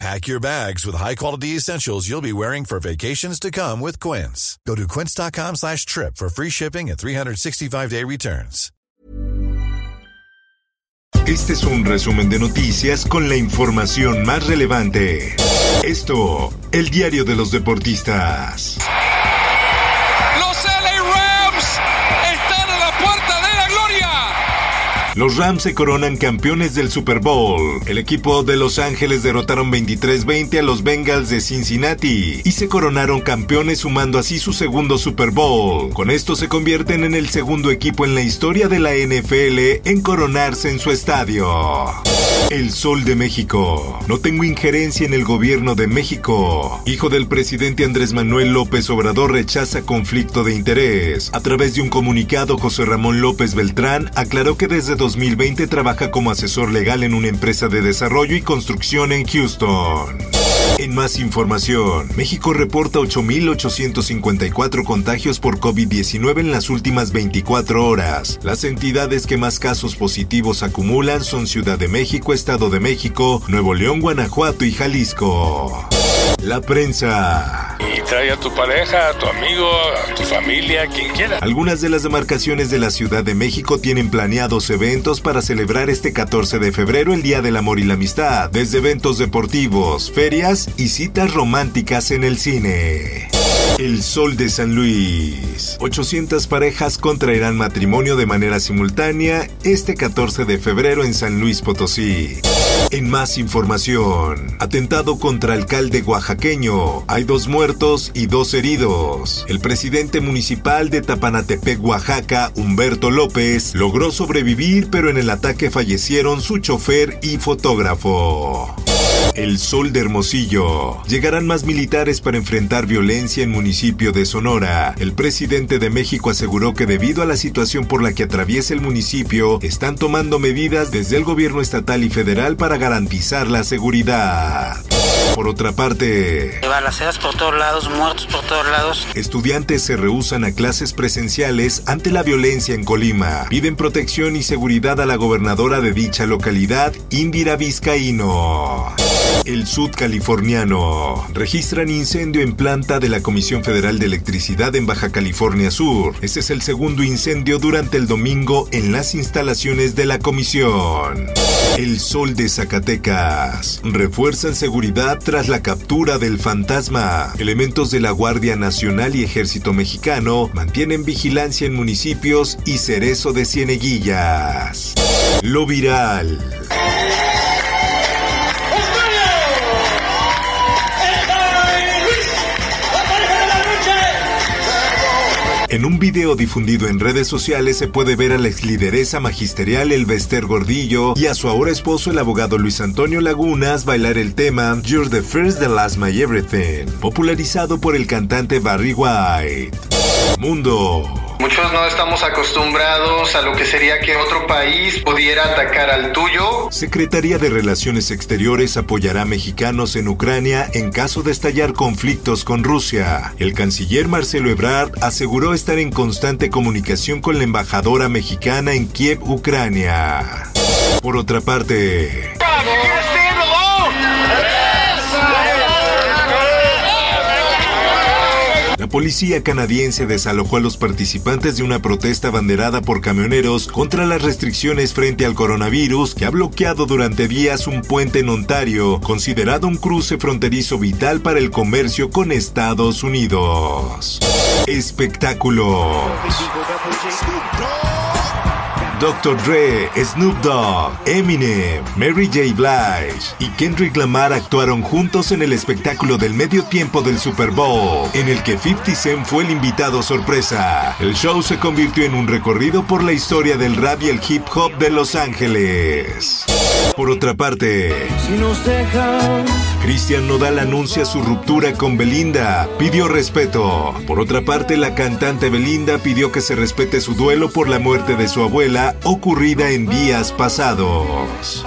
Pack your bags with high-quality essentials you'll be wearing for vacations to come with Quince. Go to quince.com slash trip for free shipping and 365-day returns. Este es un resumen de noticias con la información más relevante. Esto, el diario de los deportistas. Los Rams se coronan campeones del Super Bowl. El equipo de Los Ángeles derrotaron 23-20 a los Bengals de Cincinnati y se coronaron campeones sumando así su segundo Super Bowl. Con esto se convierten en el segundo equipo en la historia de la NFL en coronarse en su estadio. El Sol de México. No tengo injerencia en el gobierno de México. Hijo del presidente Andrés Manuel López Obrador rechaza conflicto de interés. A través de un comunicado, José Ramón López Beltrán aclaró que desde 2020 trabaja como asesor legal en una empresa de desarrollo y construcción en Houston. En más información, México reporta 8.854 contagios por COVID-19 en las últimas 24 horas. Las entidades que más casos positivos acumulan son Ciudad de México, Estado de México, Nuevo León, Guanajuato y Jalisco. La prensa. A tu pareja, a tu amigo, a tu familia, quien quiera. Algunas de las demarcaciones de la Ciudad de México tienen planeados eventos para celebrar este 14 de febrero el Día del Amor y la Amistad, desde eventos deportivos, ferias y citas románticas en el cine. El Sol de San Luis. 800 parejas contraerán matrimonio de manera simultánea este 14 de febrero en San Luis Potosí. En más información, atentado contra alcalde oaxaqueño. Hay dos muertos y dos heridos. El presidente municipal de Tapanatepec, Oaxaca, Humberto López, logró sobrevivir, pero en el ataque fallecieron su chofer y fotógrafo. El Sol de Hermosillo. Llegarán más militares para enfrentar violencia en municipio de Sonora. El presidente de México aseguró que debido a la situación por la que atraviesa el municipio, están tomando medidas desde el gobierno estatal y federal para garantizar la seguridad. Por otra parte, balaceras por todos lados, muertos por todos lados. estudiantes se rehusan a clases presenciales ante la violencia en Colima. Piden protección y seguridad a la gobernadora de dicha localidad, Indira Vizcaíno. El sudcaliforniano. Registran incendio en planta de la Comisión Federal de Electricidad en Baja California Sur. Este es el segundo incendio durante el domingo en las instalaciones de la comisión. El Sol de Zacatecas. Refuerzan seguridad tras la captura del fantasma. Elementos de la Guardia Nacional y Ejército Mexicano mantienen vigilancia en municipios y Cerezo de Cieneguillas. Lo viral. En un video difundido en redes sociales se puede ver a la exlideresa magisterial Elvester Gordillo y a su ahora esposo el abogado Luis Antonio Lagunas bailar el tema You're the First, the Last, My Everything, popularizado por el cantante Barry White. Mundo. Muchos no estamos acostumbrados a lo que sería que otro país pudiera atacar al tuyo. Secretaría de Relaciones Exteriores apoyará a mexicanos en Ucrania en caso de estallar conflictos con Rusia. El canciller Marcelo Ebrard aseguró estar en constante comunicación con la embajadora mexicana en Kiev, Ucrania. Por otra parte, policía canadiense desalojó a los participantes de una protesta banderada por camioneros contra las restricciones frente al coronavirus que ha bloqueado durante días un puente en Ontario, considerado un cruce fronterizo vital para el comercio con Estados Unidos. Espectáculos. Dr. Dre, Snoop Dogg, Eminem, Mary J. Blige y Kendrick Lamar actuaron juntos en el espectáculo del medio tiempo del Super Bowl, en el que 50 Cent fue el invitado sorpresa. El show se convirtió en un recorrido por la historia del rap y el hip hop de Los Ángeles. Por otra parte, Cristian Nodal anuncia su ruptura con Belinda, pidió respeto. Por otra parte, la cantante Belinda pidió que se respete su duelo por la muerte de su abuela ocurrida en días pasados.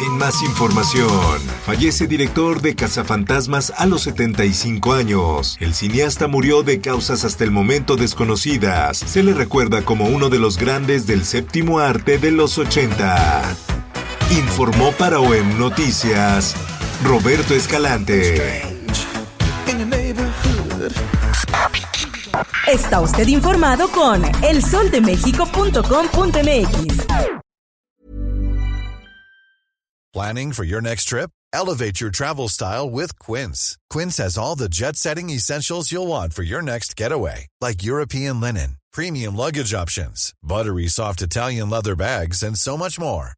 En más información, fallece director de Cazafantasmas a los 75 años. El cineasta murió de causas hasta el momento desconocidas. Se le recuerda como uno de los grandes del séptimo arte de los 80. Informó para OEM Noticias Roberto Escalante. Está usted informado con elsoldemexico.com.mx. Planning for your next trip? Elevate your travel style with Quince. Quince has all the jet setting essentials you'll want for your next getaway, like European linen, premium luggage options, buttery soft Italian leather bags, and so much more.